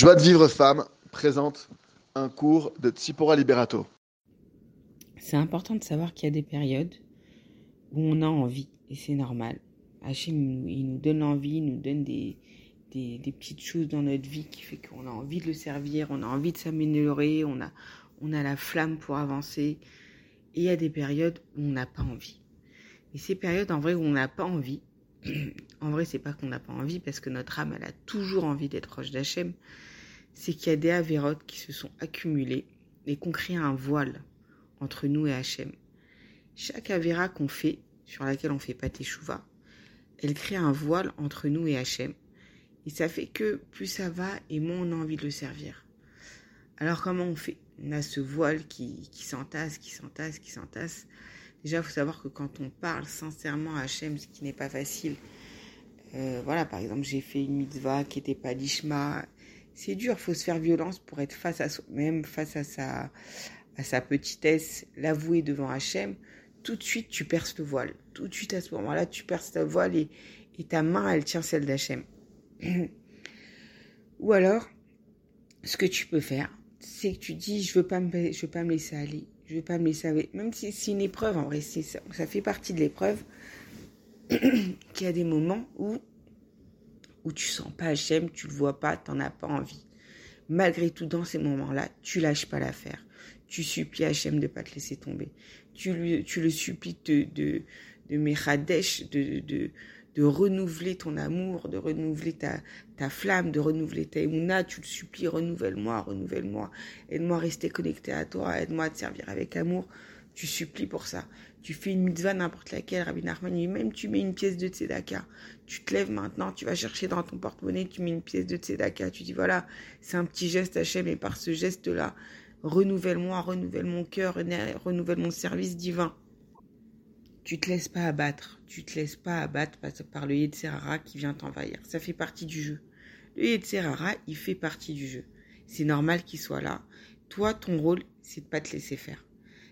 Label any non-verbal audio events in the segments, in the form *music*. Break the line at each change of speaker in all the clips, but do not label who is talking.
Joie de vivre femme présente un cours de Tsipora Liberato.
C'est important de savoir qu'il y a des périodes où on a envie, et c'est normal. Hachem, il nous donne envie, il nous donne des, petites choses dans notre vie qui fait qu'on a envie de le servir, on a envie de s'améliorer, on a, on a la flamme pour avancer. Et il y a des périodes où on n'a pas envie. Et ces périodes, en vrai, où on n'a pas envie, en vrai, c'est pas qu'on n'a pas envie, parce que notre âme, elle a toujours envie d'être proche d'Hachem. C'est qu'il y a des avérotes qui se sont accumulées et qu'on crée un voile entre nous et Hachem. Chaque avéra qu'on fait, sur laquelle on fait pas teshuva, elle crée un voile entre nous et Hachem. Et ça fait que plus ça va et moins on a envie de le servir. Alors comment on fait? On a ce voile qui, qui s'entasse, qui s'entasse, qui s'entasse. Déjà, il faut savoir que quand on parle sincèrement à Hachem, ce qui n'est pas facile, euh, voilà, par exemple, j'ai fait une mitzvah qui n'était pas l'ishma. C'est dur, faut se faire violence pour être face à soi-même, face à sa, à sa petitesse, l'avouer devant Hachem. Tout de suite, tu perces le voile. Tout de suite, à ce moment-là, tu perces le voile et, ta main, elle tient celle d'Hachem. *clears throat* Ou alors, ce que tu peux faire, c'est que tu dis, je veux veux pas me laisser aller. Je veux pas me laisser aller. Même si c'est une épreuve, en vrai, ça, fait partie de l'épreuve. *clears throat* qu'il y a des moments où, où tu sens pas Hachem, tu le vois pas, t'en as pas envie. Malgré tout, dans ces moments-là, tu lâches pas l'affaire. Tu supplies Hachem de pas te laisser tomber. Tu, le supplies de, de, de, de renouveler ton amour, de renouveler ta, ta flamme, de renouveler ta émouna. Tu le supplies, renouvelle-moi, renouvelle-moi. Aide-moi à rester connecté à toi, aide-moi à te servir avec amour. Tu supplies pour ça. Tu fais une mitzvah n'importe laquelle, Rabbi Nachman, même tu mets une pièce de tzedaka. Tu te lèves maintenant, tu vas chercher dans ton porte-monnaie, tu mets une pièce de tzedaka. Tu dis voilà, c'est un petit geste Hachem et par ce geste-là, renouvelle-moi, renouvelle mon cœur, renouvelle mon service divin. Tu te laisses pas abattre, tu te laisses pas abattre par le Yetzerara qui vient t'envahir. Ça fait partie du jeu. Le Yetzerara, il fait partie du jeu. C'est normal qu'il soit là. Toi, ton rôle, c'est de pas te laisser faire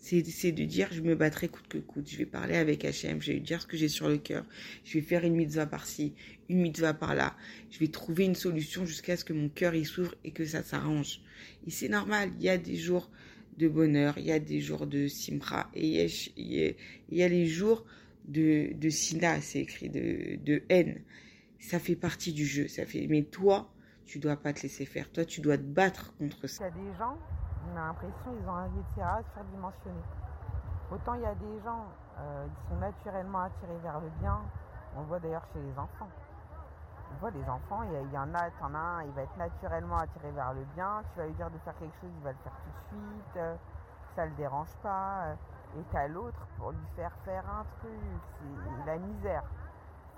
c'est de dire je me battrai coûte que coûte. Je vais parler avec Hachem, je vais lui dire ce que j'ai sur le cœur. Je vais faire une mitzvah par-ci, une mitzvah par-là. Je vais trouver une solution jusqu'à ce que mon cœur y s'ouvre et que ça s'arrange. Et c'est normal, il y a des jours de bonheur, il y a des jours de simra et il y a, il y a les jours de, de sina, c'est écrit, de, de haine. Ça fait partie du jeu, ça fait, mais toi, tu dois pas te laisser faire. Toi, tu dois te battre contre ça.
Il y a des gens on a l'impression qu'ils ont un à se faire dimensionner. Autant il y a des gens, euh, ils sont naturellement attirés vers le bien. On le voit d'ailleurs chez les enfants. On voit des enfants, il y, en a, t'en as un, il va être naturellement attiré vers le bien. Tu vas lui dire de faire quelque chose, il va le faire tout de suite. Euh, ça le dérange pas. Euh, et t'as l'autre pour lui faire faire un truc. C'est la misère.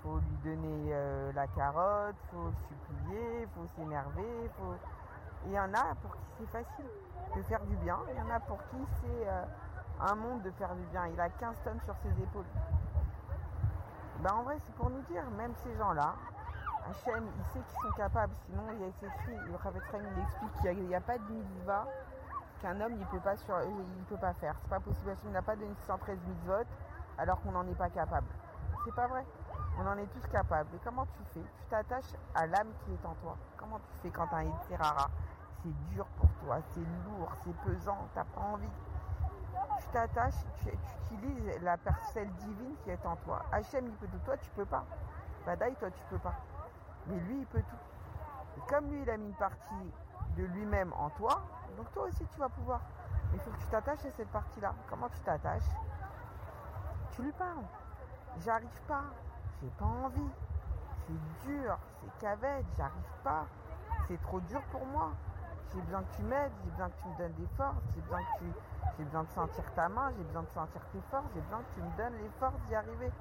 Faut lui donner euh, la carotte, faut le supplier, faut s'énerver, faut. Il y en a pour qui c'est facile de faire du bien. Il y en a pour qui c'est euh, un monde de faire du bien. Il a 15 tonnes sur ses épaules. Ben en vrai, c'est pour nous dire, même ces gens-là, Hachem, il sait qu'ils sont capables. Sinon, il y a écrit, le Ravetrem, il explique qu'il n'y a, pas de mitzvah qu'un homme il peut pas sur, il peut pas faire. C'est pas possible. Hachem n'a pas donné 613 mitzvot alors qu'on n'en est pas capable. C'est pas vrai. On en est tous capables. Et comment tu fais? Tu t'attaches à l'âme qui est en toi. Comment tu fais quand un rara c'est dur pour toi, c'est lourd, c'est pesant, t'as pas envie? Tu t'attaches, tu, utilises la parcelle divine qui est en toi. Hachem, il peut tout, toi tu peux pas. Badaï, toi tu peux pas. Mais lui, il peut tout. Et comme lui, il a mis une partie de lui-même en toi, donc toi aussi tu vas pouvoir. Mais il faut que tu t'attaches à cette partie-là. Comment tu t'attaches? Tu lui parles. J'arrive pas, j'ai pas envie. C'est dur, c'est cavette, j'arrive pas. C'est trop dur pour moi j'ai besoin que tu m'aides, j'ai besoin que tu me donnes des forces, j'ai besoin que tu, j'ai besoin de sentir ta main, j'ai besoin de sentir tes forces, j'ai besoin que tu me donnes les forces d'y arriver.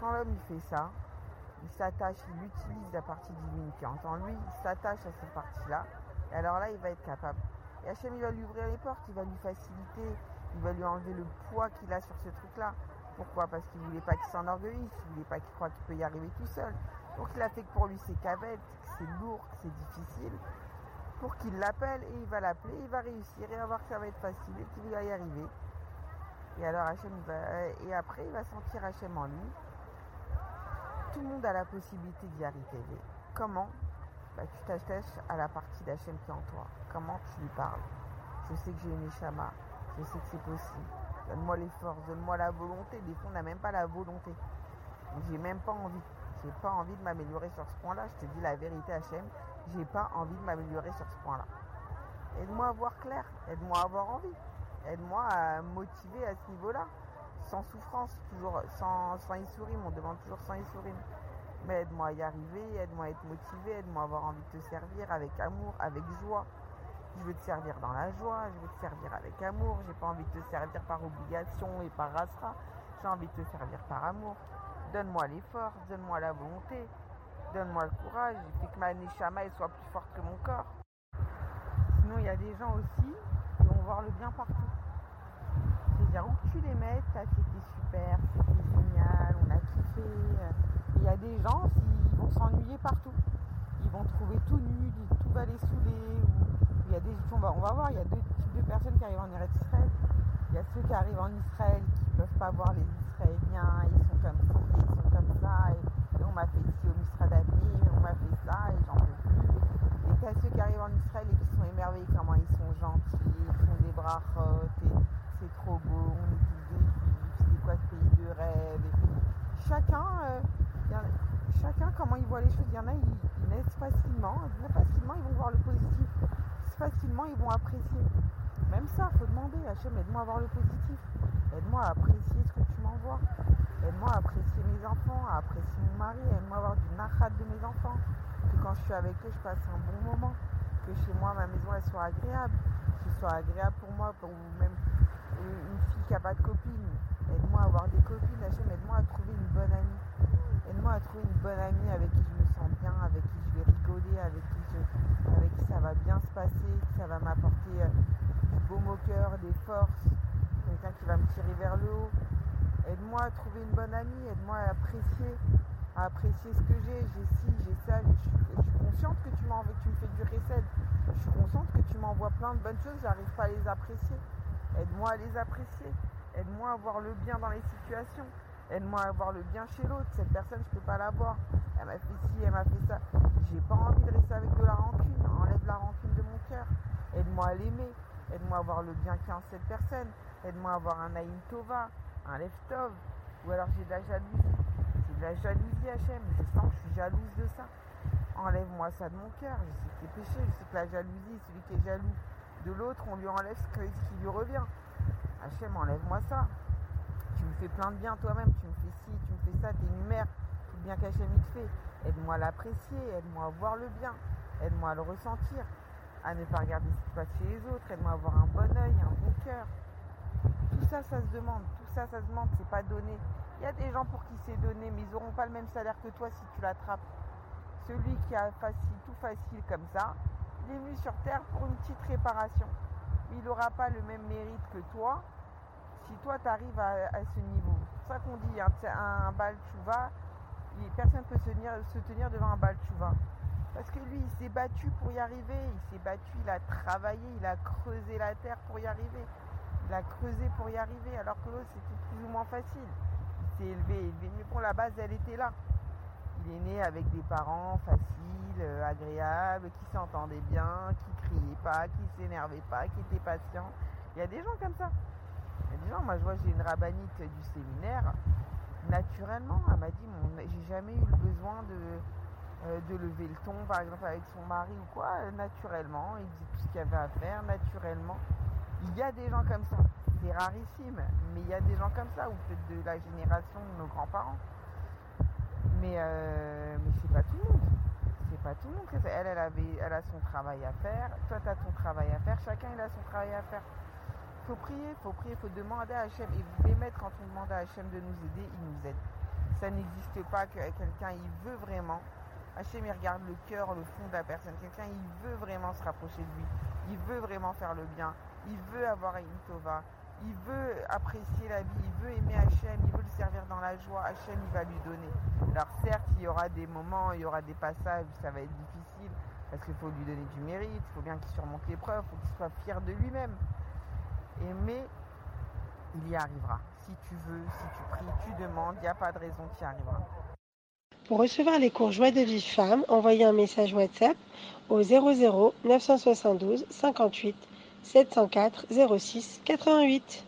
Quand l'homme il fait ça, il s'attache, il utilise la partie divine qui est en lui, il s'attache à cette partie-là, et alors là il va être capable. Et Hachem il va lui ouvrir les portes, il va lui faciliter, il va lui enlever le poids qu'il a sur ce truc-là. Pourquoi? Parce qu'il voulait pas qu'il s'enorgueillisse, il voulait pas qu'il croit qu'il peut y arriver tout seul. Donc il a fait que pour lui c'est cavette, c'est lourd, c'est difficile pour qu'il l'appelle et il va l'appeler, il va réussir, il va voir que ça va être facile et qu'il va y arriver. Et alors Hachem va, et après il va sentir Hachem en lui. Tout le monde a la possibilité d'y arriver. Comment
bah, tu t'attaches à la partie d'Hachem qui est en toi. Comment tu lui parles Je sais que j'ai une échama, je sais que c'est possible. Donne-moi les forces, donne-moi la volonté. Des fois, on n'a même pas la volonté. J'ai même pas envie. J'ai pas envie de m'améliorer sur ce point-là. Je te dis la vérité, Hachem. J'ai pas envie de m'améliorer sur ce point-là. Aide-moi à voir clair. Aide-moi à avoir envie. Aide-moi à motiver à ce niveau-là. Sans souffrance, toujours sans, sans Issourim. On demande toujours sans Issourim. Mais aide-moi à y arriver, aide-moi à être motivé, aide-moi à avoir envie de te servir avec amour, avec joie. Je veux te servir dans la joie, je veux te servir avec amour. J'ai pas envie de te servir par obligation et par rasra. J'ai envie de te servir par amour. Donne-moi les forces, donne-moi la volonté, donne-moi le courage. Fais que ma neshama soit plus forte que mon corps. Sinon, il y a des gens aussi qui vont voir le bien partout. C'est-à-dire où tu les mets, c'était super, c'était génial, on a kiffé. Il y a des gens, ils vont s'ennuyer partout. Ils vont trouver tout nu, tout va les saouler. il y a des, on, va, voir, il y a deux types de personnes qui arrivent en Israël. Il y a ceux qui arrivent en Israël qui ne peuvent pas voir les Israéliens, ils sont comme ça, ils sont comme ça. Et, on m'a fait ici au Misra on m'a fait ça et j'en peux plus. Et il y a ceux qui arrivent en Israël et qui sont émerveillés comment ils sont gentils, ils font des bras c'est trop beau, on est tous des juifs, c'est quoi ce pays de rêve. chacun, euh, chacun comment il voit les choses. Il y en a, ils, naissent facilement, facilement, ils vont voir le positif. Facilement, ils vont apprécier. Même ça, faut demander, Hachem, aide-moi à voir le positif. Aide-moi à apprécier ce que tu m'envoies. Aide-moi à apprécier mes enfants, à apprécier mon mari. Aide-moi à avoir du nachat de mes enfants. Que quand je suis avec eux, je passe un bon moment. Que chez moi, ma maison, elle soit agréable. Que ce soit agréable pour moi, pour même une fille qui n'a pas de copine. Aide-moi à avoir des copines, Hachem, aide-moi à trouver une bonne amie. Aide-moi à trouver une bonne amie avec qui je me sens bien, avec qui je vais rigoler, avec qui, ça va bien se passer, qui ça va m'apporter euh, du baume au cœur, des forces, quelqu'un qui va me tirer vers le haut. Aide-moi à trouver une bonne amie, aide-moi à apprécier, ce que j'ai. J'ai ci, j'ai ça. Je suis, consciente que tu, que tu me fais du recède. Je suis consciente que tu m'envoies plein de bonnes choses, j'arrive pas à les apprécier. Aide-moi à les apprécier. Aide-moi à voir le bien dans les situations. Aide-moi à voir le bien chez l'autre. Cette personne, je ne peux pas la voir. Elle m'a fait ci, elle m'a fait ça. J'ai pas envie de rester avec de la rancune. Enlève la rancune de mon cœur. Aide-moi à l'aimer. Aide-moi à voir le bien qu'il y en cette personne. Aide-moi à avoir un Naïm Tova, un Leftov. Ou alors j'ai de la jalousie. J'ai de la jalousie, Hachem. Je sens que je suis jalouse de ça. Enlève-moi ça de mon cœur. Je sais que c'est péché. Je sais que la jalousie, celui qui est jaloux de l'autre, on lui enlève ce qui lui revient. Hachem, enlève-moi ça. Tu me fais plein de bien toi-même, tu me fais ci, tu me fais ça, t'es une mère, tout bien qu'Hachem il te fait. Aide-moi à l'apprécier, aide-moi à voir le bien, aide-moi à le ressentir, à ne pas regarder ce qui se passe chez les autres, aide-moi à avoir un bon oeil, un bon cœur. Tout ça, ça se demande, tout ça, ça se demande, c'est pas donné. Il y a des gens pour qui c'est donné, mais ils n'auront pas le même salaire que toi si tu l'attrapes. Celui qui a facile, tout facile comme ça, il est venu sur Terre pour une petite réparation. il n'aura pas le même mérite que toi si toi tu arrives à, ce niveau. C'est pour ça qu'on dit un, un bal personne ne peut se tenir, devant un bal Parce que lui, il s'est battu pour y arriver, il s'est battu, il a travaillé, il a creusé la terre pour y arriver. Il a creusé pour y arriver, alors que l'autre c'était plus ou moins facile. Il s'est élevé, élevé. Mais bon, la base, elle était là. Il est né avec des parents faciles, euh, agréables, qui s'entendaient bien, qui criaient pas, qui s'énervaient pas, qui étaient patients. Il y a des gens comme ça. Il moi je vois, j'ai une rabbinite du séminaire. Naturellement, elle m'a dit, j'ai jamais eu le besoin de, euh, de lever le ton, par exemple avec son mari ou quoi, naturellement. Il dit tout ce qu'il y avait à faire, naturellement. Il y a des gens comme ça. C'est rarissime, mais il y a des gens comme ça, ou peut-être de la génération de nos grands-parents. Mais, euh, mais c'est pas tout le monde. Pas tout le monde. Elle, elle, avait, elle a son travail à faire. Toi, tu as ton travail à faire. Chacun, il a son travail à faire. Il faut prier, il faut prier, il faut demander à Hachem. Et vous pouvez mettre, quand on demande à Hachem de nous aider, il nous aide. Ça n'existe pas que quelqu'un, il veut vraiment. Hachem, il regarde le cœur, le fond de la personne. Quelqu'un, il veut vraiment se rapprocher de lui. Il veut vraiment faire le bien. Il veut avoir une tova il veut apprécier la vie, il veut aimer Hachem, il veut le servir dans la joie, Hachem il va lui donner. Alors certes, il y aura des moments, il y aura des passages où ça va être difficile, parce qu'il faut lui donner du mérite, il faut bien qu'il surmonte l'épreuve, il faut qu'il soit fier de lui-même. Et mais il y arrivera. Si tu veux, si tu pries, tu demandes, il n'y a pas de raison qu'il y arrivera.
Pour recevoir les cours Joie de vie femme, envoyez un message WhatsApp au 00 972 58 704 06 88.